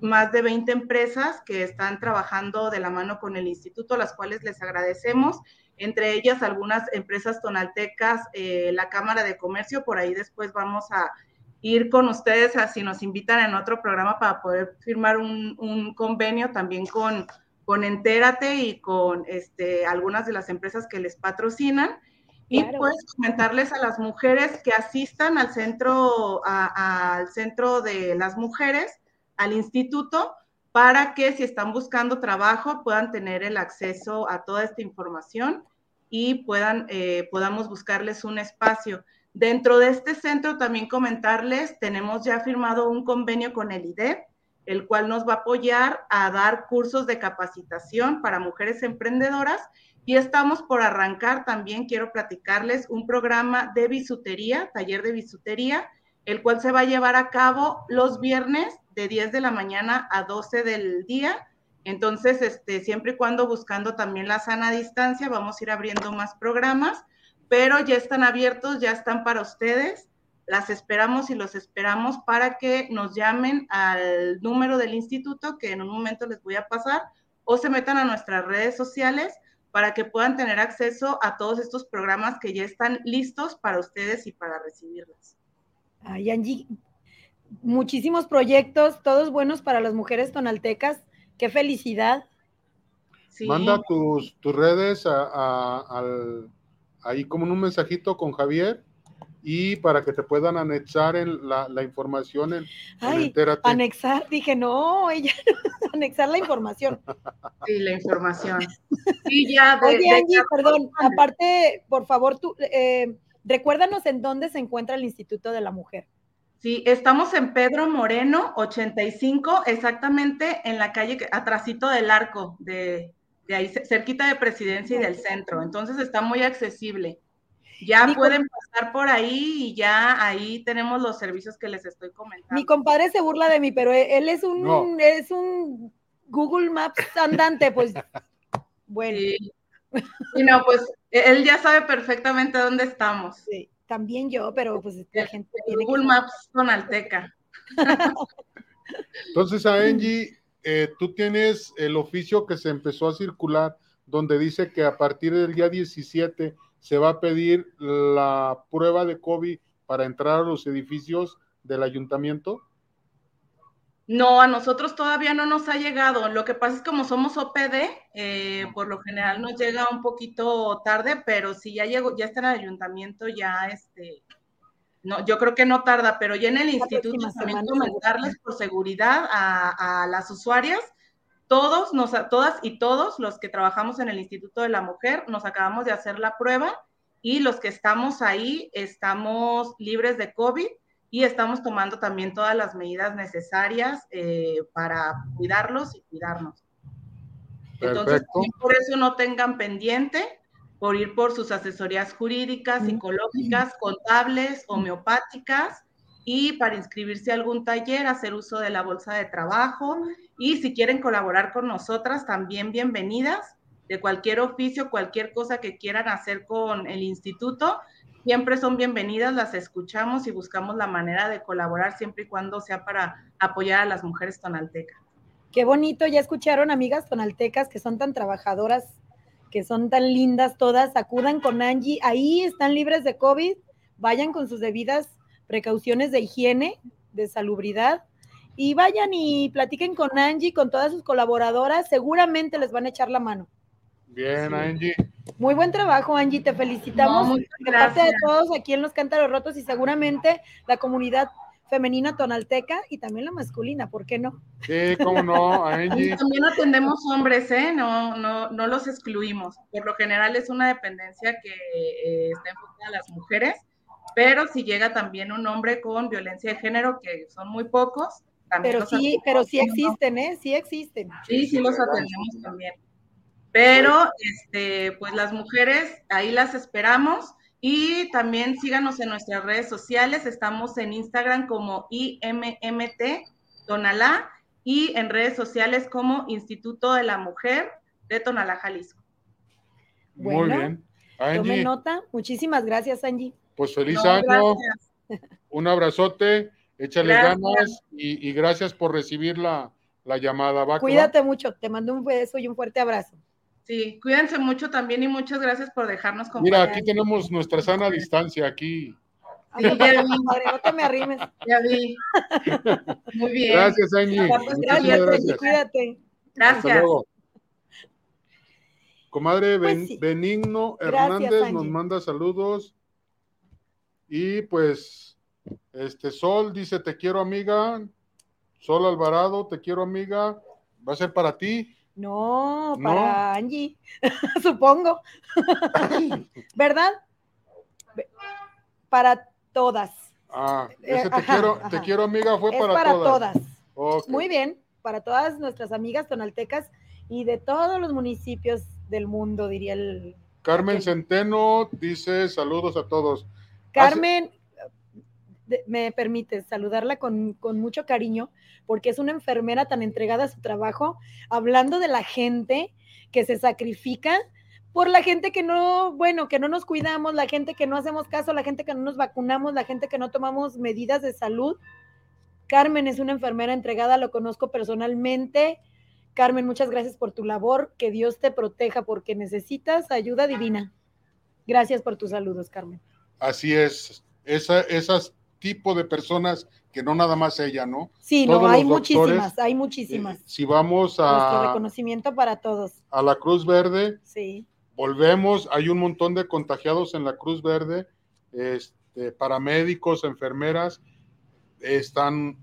más de 20 empresas que están trabajando de la mano con el instituto, las cuales les agradecemos. Entre ellas algunas empresas tonaltecas, eh, la Cámara de Comercio, por ahí después vamos a ir con ustedes así nos invitan en otro programa para poder firmar un, convenio también con, con Entérate y con este, algunas de las empresas que les patrocinan. Y pues comentarles a las mujeres que asistan al centro, al centro de las mujeres, al instituto, para que si están buscando trabajo puedan tener el acceso a toda esta información y puedan, eh, podamos buscarles un espacio. Dentro de este centro también comentarles, tenemos ya firmado un convenio con el IDEP, el cual nos va a apoyar a dar cursos de capacitación para mujeres emprendedoras y estamos por arrancar también, quiero platicarles, un programa de bisutería, taller de bisutería, el cual se va a llevar a cabo los viernes de 10 de la mañana a 12 del día. Entonces, este, siempre y cuando buscando también la sana distancia, vamos a ir abriendo más programas pero ya están abiertos, ya están para ustedes. Las esperamos y los esperamos para que nos llamen al número del instituto que en un momento les voy a pasar o se metan a nuestras redes sociales para que puedan tener acceso a todos estos programas que ya están listos para ustedes y para recibirlas. Ay, Angie, muchísimos proyectos, todos buenos para las mujeres tonaltecas. Qué felicidad. Manda tus, tus redes al, ahí como en un mensajito con Javier y para que te puedan anexar en la, información en, Ay, Anexar, dije, no, ella, *laughs* anexar la información. Sí, la información. *laughs* Sí, ya. Oye, Angie, perdón, aparte, por favor, tú, eh, recuérdanos en dónde se encuentra el Instituto de la Mujer. Sí, estamos en Pedro Moreno, 85, exactamente en la calle, atrasito del arco de, de ahí cerquita de presidencia y del centro, entonces está muy accesible. Ya pueden pasar por ahí y ya ahí tenemos los servicios que les estoy comentando. Mi compadre se burla de mí, pero e-, él es un, es un Google Maps andante, pues *laughs* bueno. Y no, pues e-, él ya sabe perfectamente dónde estamos. Sí, también yo, pero pues la gente Google Maps con Alteca. *laughs* Entonces a Angie eh, tú tienes el oficio que se empezó a circular donde dice que a partir del día 17 se va a pedir la prueba de COVID para entrar a los edificios del ayuntamiento. No, a nosotros todavía no nos ha llegado. Lo que pasa es como somos OPD, eh, por lo general nos llega un poquito tarde, pero si ya llegó, ya está en el ayuntamiento, ya este, no, yo creo que no tarda, pero ya en el instituto también comentarles por seguridad a, a, las usuarias, todos, nos, todas y todos los que trabajamos en el Instituto de la Mujer, nos acabamos de hacer la prueba y los que estamos ahí estamos libres de COVID y estamos tomando también todas las medidas necesarias eh, para cuidarlos y cuidarnos. Entonces, por eso no tengan pendiente por ir por sus asesorías jurídicas, psicológicas, contables, homeopáticas y para inscribirse a algún taller, hacer uso de la bolsa de trabajo y si quieren colaborar con nosotras, también bienvenidas de cualquier oficio, cualquier cosa que quieran hacer con el instituto siempre son bienvenidas, las escuchamos y buscamos la manera de colaborar siempre y cuando sea para apoyar a las mujeres tonaltecas. Qué bonito, ya escucharon amigas tonaltecas que son tan trabajadoras, que son tan lindas todas, acudan con Angie, ahí están libres de COVID, vayan con sus debidas precauciones de higiene, de salubridad, y vayan y platiquen con Angie, con todas sus colaboradoras, seguramente les van a echar la mano. Bien, Angie. Muy buen trabajo, Angie. Te felicitamos. No, de parte de todos aquí en los Cántaros Rotos y seguramente la comunidad femenina tonalteca y también la masculina, ¿por qué no? Sí, cómo no, Angie. también atendemos hombres, ¿eh? No, no, no los excluimos. Por lo general es una dependencia que eh, está enfocada a las mujeres, pero si llega también un hombre con violencia de género, que son muy pocos, también Pero sí, pero sí existen, ¿eh? Sí existen. Sí, sí los atendemos también. Pero, este, pues las mujeres, ahí las esperamos. Y también síganos en nuestras redes sociales. Estamos en Instagram como IMMT Tonalá y en redes sociales como Instituto de la Mujer de Tonalá, Jalisco. Muy bien. Angie, nota. Muchísimas gracias, Angie. Pues feliz año. Un abrazote. Échale ganas y, gracias por recibir la, llamada. Cuídate mucho. Te mando un beso y un fuerte abrazo. Sí, cuídense mucho también y muchas gracias por dejarnos Mira, aquí tenemos nuestra sana distancia, aquí. Sí, ya vi. no te me arrimes. Ya vi. Muy bien. Gracias, Angie. Gracias, gracias. Cuídate. Gracias. Comadre pues Benigno Hernández nos manda saludos. Y pues, este Sol dice, te quiero amiga. Sol Alvarado, te quiero amiga. Va a ser para ti. No, para Angie, *laughs* supongo. *laughs* ¿Verdad? Para todas. Ah, ese te, quiero, te quiero, amiga, fue para, para, todas. Muy bien, para todas nuestras amigas tonaltecas y de todos los municipios del mundo, diría el. Carmen Centeno dice saludos a todos. Carmen, me permite saludarla con, con, mucho cariño, porque es una enfermera tan entregada a su trabajo, hablando de la gente que se sacrifica por la gente que no, bueno, que no nos cuidamos, la gente que no hacemos caso, la gente que no nos vacunamos, la gente que no tomamos medidas de salud. Carmen es una enfermera entregada, lo conozco personalmente. Carmen, muchas gracias por tu labor, que Dios te proteja porque necesitas ayuda divina. Gracias por tus saludos, Carmen. Así es, Esa, esas tipo de personas que no nada más ella, ¿no? Sí, no, hay muchísimas, hay muchísimas. Eh, si vamos a... Nuestro reconocimiento para todos. A la Cruz Verde. Sí. Volvemos, hay un montón de contagiados en la Cruz Verde, este, paramédicos, enfermeras, están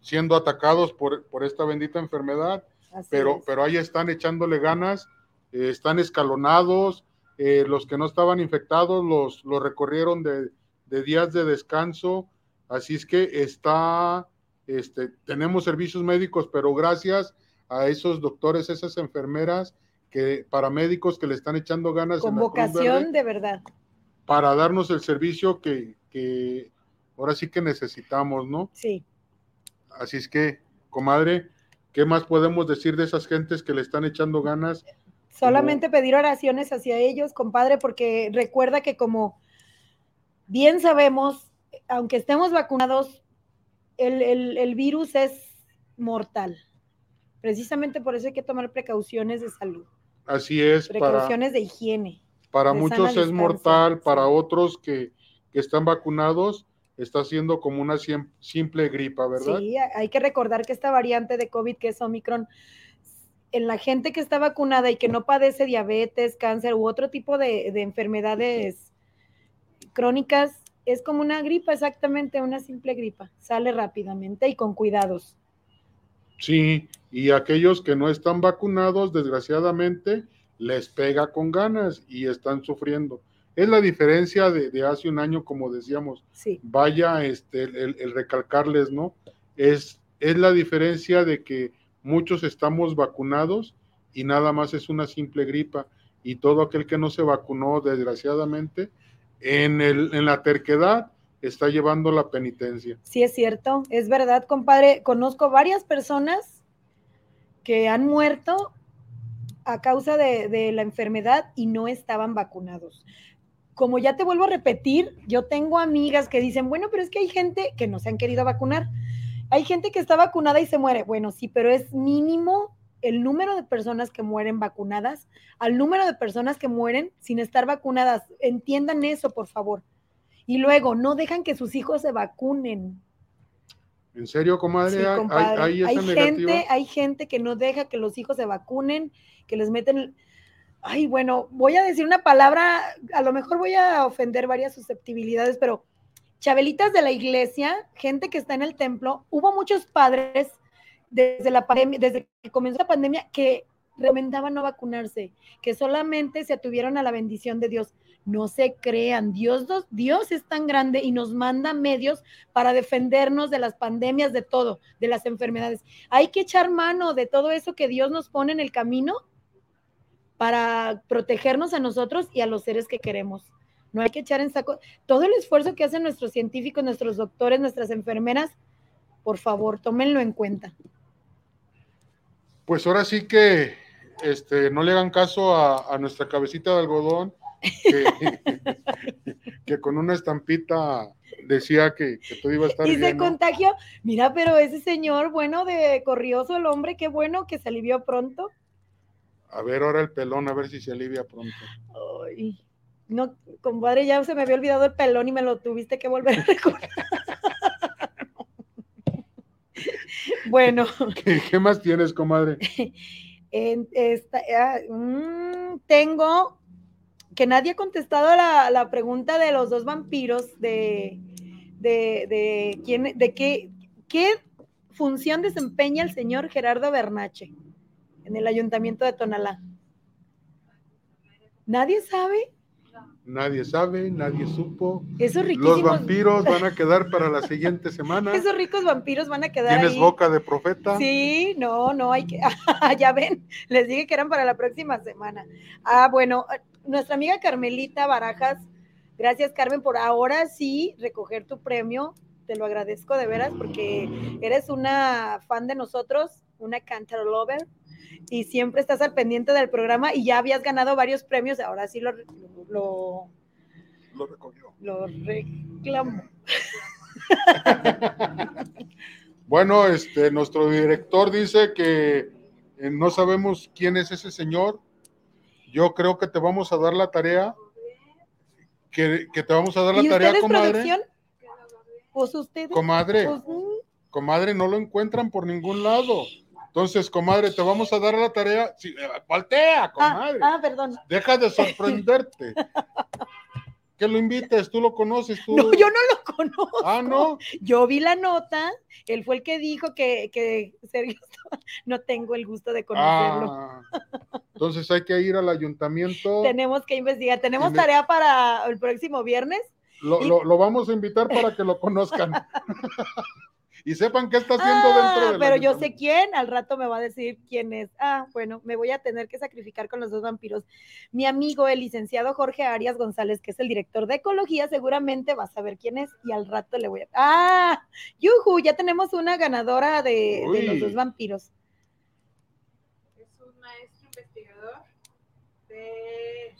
siendo atacados por, por esta bendita enfermedad, pero, pero ahí están echándole ganas, eh, están escalonados, eh, los que no estaban infectados los, los recorrieron de, de días de descanso, Así es que está, este, tenemos servicios médicos, pero gracias a esos doctores, esas enfermeras, que paramédicos que le están echando ganas. Con vocación de verdad. Para darnos el servicio que, que ahora sí que necesitamos, ¿no? Sí. Así es que, comadre, ¿qué más podemos decir de esas gentes que le están echando ganas? Solamente pedir oraciones hacia ellos, compadre, porque recuerda que como bien sabemos, aunque estemos vacunados, el, virus es mortal. Precisamente por eso hay que tomar precauciones de salud. Así es. Precauciones de higiene. Para muchos es mortal, para otros que, están vacunados, está siendo como una simple gripa, ¿verdad? Sí, hay que recordar que esta variante de COVID que es Omicron, en la gente que está vacunada y que no padece diabetes, cáncer u otro tipo de, de enfermedades crónicas, es como una gripa, exactamente, una simple gripa. Sale rápidamente y con cuidados. Sí, y aquellos que no están vacunados, desgraciadamente, les pega con ganas y están sufriendo. Es la diferencia de, de hace un año, como decíamos, Sí, vaya este, el, el recalcarles, ¿no? Es, es la diferencia de que muchos estamos vacunados y nada más es una simple gripa y todo aquel que no se vacunó, desgraciadamente, en, el, en la terquedad está llevando la penitencia. sí es cierto, es verdad, compadre. Conozco varias personas que han muerto a causa de, de la enfermedad y no estaban vacunados. Como ya te vuelvo a repetir, yo tengo amigas que dicen, bueno, pero es que hay gente que no se han querido vacunar. Hay gente que está vacunada y se muere. Bueno, sí, pero es mínimo el número de personas que mueren vacunadas al número de personas que mueren sin estar vacunadas. Entiendan eso, por favor. Y luego, no dejan que sus hijos se vacunen. ¿En serio, comadre? Sí, ¿Hay- compadre. ¿Hay, gente, hay gente que no deja que los hijos se vacunen, que les meten. Ay, bueno, voy a decir una palabra, a lo mejor voy a ofender varias susceptibilidades, pero chabelitas de la iglesia, gente que está en el templo, hubo muchos padres desde la pandemia, desde que comenzó la pandemia, que recomendaban no vacunarse, que solamente se atuvieron a la bendición de Dios. No se crean, Dios, Dios es tan grande y nos manda medios para defendernos de las pandemias, de todo, de las enfermedades. Hay que echar mano de todo eso que Dios nos pone en el camino para protegernos a nosotros y a los seres que queremos. No hay que echar en saco todo el esfuerzo que hacen nuestros científicos, nuestros doctores, nuestras enfermeras. Por favor, tómenlo en cuenta. Pues ahora sí que este, no le hagan caso a, a nuestra cabecita de algodón, que, *laughs* que con una estampita decía que, que todo iba a estar Y se bien. ¿no? contagió. Mira, pero ese señor, bueno, de corrioso el hombre, qué bueno que se alivió pronto. A ver ahora el pelón, a ver si se alivia pronto. Ay, no, compadre, ya se me había olvidado el pelón y me lo tuviste que volver a recordar. *laughs* bueno, *laughs* ¿Qué, qué más tienes, comadre? *laughs* en esta, ah, mm, tengo que nadie ha contestado la, la pregunta de los dos vampiros de, de, de quién, de qué, qué función desempeña el señor Gerardo Bernache en el ayuntamiento de Tonalá. ¿Nadie sabe? Nadie sabe, nadie supo. Esos Los vampiros van a quedar *laughs* para la siguiente semana. esos ricos vampiros van a quedar ¿Tienes ahí. boca de profeta? Sí, no, no hay que. *laughs* ya ven, les dije que eran para la próxima semana. Ah, bueno, nuestra amiga Carmelita Barajas, gracias Carmen por ahora sí recoger tu premio. Te lo agradezco de veras porque eres una fan de nosotros, una cantar lover y siempre estás al pendiente del programa y ya habías ganado varios premios. Ahora sí lo, lo, Lo recogió. lo reclamo. *laughs* Bueno, este, nuestro director dice que eh, no sabemos quién es ese señor. Yo creo que te vamos a dar la tarea. Que, que te vamos a dar la ¿Y tarea, comadre. producción? Pues ustedes. Comadre, pues, mm, comadre, no lo encuentran por ningún lado. Entonces, comadre, te vamos a dar la tarea. Sí, eh, voltea, ah, comadre. ah, perdón. Deja de sorprenderte. *laughs* que lo invites, tú lo conoces, tú. No, yo no lo conozco. Ah, no. Yo vi la nota, él fue el que dijo que, que Sergio no tengo el gusto de conocerlo. Ah, entonces hay que ir al ayuntamiento. *laughs* Tenemos que investigar, tenemos Inve- tarea para el próximo viernes. Lo, y- lo- lo vamos a invitar para que lo conozcan. *laughs* y sepan qué está haciendo Ah, dentro del pero yo sé quién, al rato me va a decir quién es. Ah, bueno, me voy a tener que sacrificar con los dos vampiros. Mi amigo, el licenciado Jorge Arias González, que es el director de ecología, seguramente va a saber quién es y al rato le voy a. Ah, yuju, ya tenemos una ganadora de, de los dos vampiros. Es un maestro investigador de,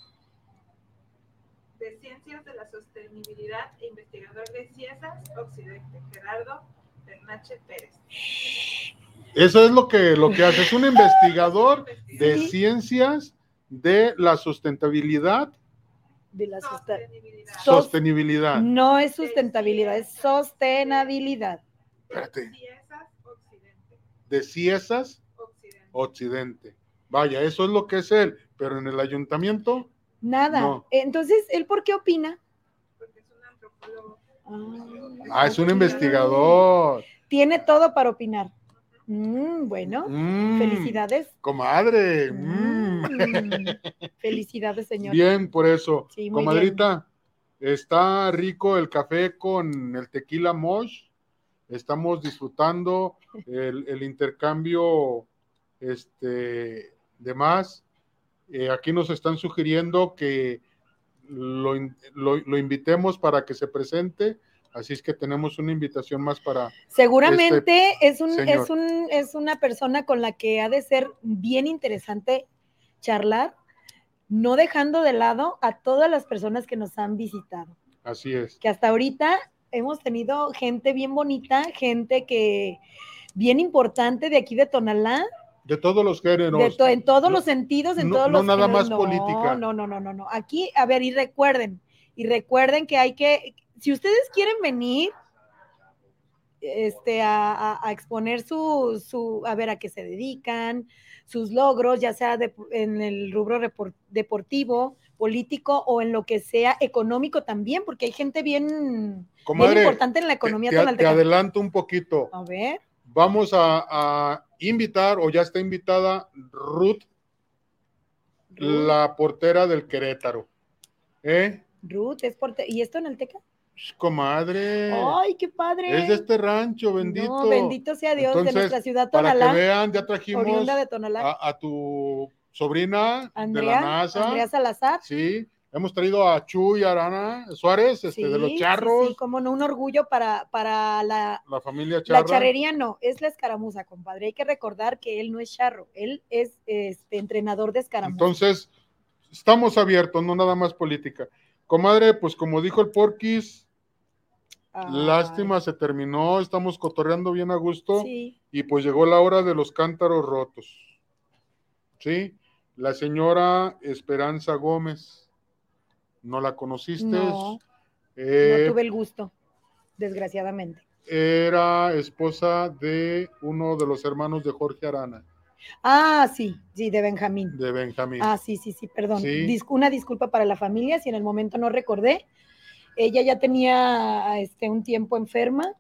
de ciencias de la sostenibilidad e investigador de CIESAS Occidente, Gerardo Bernache Pérez. Eso es lo que, lo que hace. Es un *laughs* investigador de ciencias de la sustentabilidad de la Sostenibilidad. Sos- Sostenibilidad. no es sustentabilidad, es sostenabilidad. Espérate. Ciesas, Occidente. De Ciesas, Occidente. Occidente. Vaya, eso es lo que es él, pero en el ayuntamiento, Nada. No. Entonces, ¿él por qué opina? Porque es un antropólogo. Ah, es un investigador. Tiene todo para opinar. Mm, bueno, Mm, felicidades. Comadre. mm. Felicidades, señor. Bien, por eso. Sí, Comadrita, está rico el café con el tequila Mosh. Estamos disfrutando el, el intercambio este, de más. Eh, aquí nos están sugiriendo que lo, lo- lo invitemos para que se presente. Así es que tenemos una invitación más para... Seguramente es, un, Este señor. es, un, es una persona con la que ha de ser bien interesante charlar, no dejando de lado a todas las personas que nos han visitado. Así es. Que hasta ahorita hemos tenido gente bien bonita, gente que bien importante de aquí de Tonalá, De todos los géneros. de to- en todos No- los sentidos, en no- todos no los nada géneros. más No, política. No, no, no, no, no. Aquí, a ver, y recuerden, y recuerden que hay que, si ustedes quieren venir este, a, a- a exponer su, su, a ver a qué se dedican, sus logros, ya sea de- en el rubro deportivo, político o en lo que sea económico también, porque hay gente bien, importante en la economía te- te adelanto un poquito. A ver, Vamos a, a invitar, o ya está invitada, Ruth, la portera del Querétaro. ¿Eh? Ruth, es porte- ¿y esto en el Teca? Sh, Comadre. ¡Ay, qué padre! es de este rancho, bendito. No, bendito sea Dios de nuestra ciudad Para que Tonalá, vean, ya trajimos de Tonalá. a, a tu sobrina de la Andrea, NASA. Andrea Salazar. Sí, hemos traído a Chuy Arana Suárez, este, de los charros, Sí, sí, como no, un orgullo para, para la, la familia Charra. la charrería, no, es la escaramuza, compadre. Hay que recordar que él no es charro, él es este, entrenador de escaramuza. Entonces, estamos abiertos, no nada más política. Comadre, pues como dijo el Porquis, Ay, lástima, se terminó, estamos cotorreando bien a gusto Sí, y pues llegó la hora de los cántaros rotos. ¿Sí? La señora Esperanza Gómez, ¿no la conociste? No. Eh, no tuve el gusto, desgraciadamente. Era esposa de uno de los hermanos de Jorge Arana, Ah, sí, sí, de Benjamín. de Benjamín. Ah, sí, sí, sí, perdón. Sí. Dis- una disculpa para la familia si en el momento no recordé. Ella ya tenía este, un tiempo enferma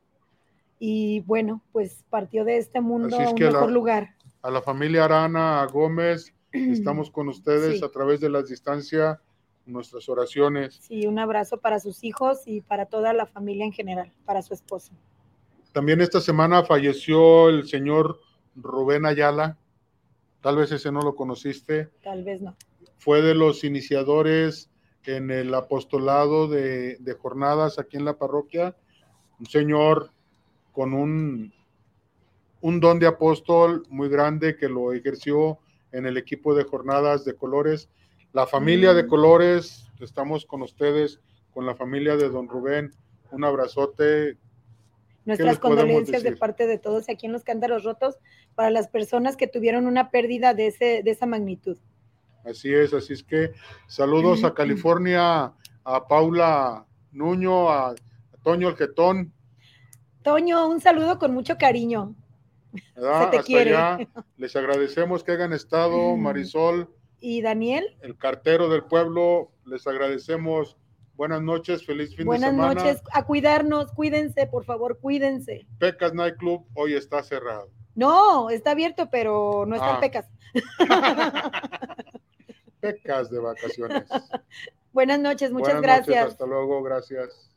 y bueno, pues partió de este mundo es a un la- mejor lugar. A la familia Arana Gómez, *clears throat* estamos con ustedes Sí. a través de las distancias, nuestras oraciones. Sí, un abrazo para sus hijos y para toda la familia en general, para su esposo. También esta semana falleció el señor Rubén Ayala, tal vez ese no lo conociste, Tal vez no. fue de los iniciadores en el apostolado de, de jornadas aquí en la parroquia, un señor con un, un don de apóstol muy grande que lo ejerció en el equipo de jornadas de colores. La familia de Mm. colores, estamos con ustedes, con la familia de don Rubén, un abrazote. Nuestras les podemos condolencias de decir? parte de todos aquí en los Cántaros Rotos para las personas que tuvieron una pérdida de, ese, de esa magnitud. Así es, así es que saludos a California, a Paula Nuño, a, a Toño el Toño, un saludo con mucho cariño. ¿verdad? Se te Hasta quiere. allá. Les agradecemos que hayan estado. Marisol, Y Daniel, el cartero del pueblo, les agradecemos. Buenas noches, feliz fin buenas de semana. noches. A cuidarnos, cuídense, por favor, cuídense. Pecas Night Club hoy está cerrado. No, está abierto, pero no están Ah. pecas. *laughs* Pecas de vacaciones. *laughs* Buenas noches, muchas Buenas noches, gracias. hasta luego, gracias.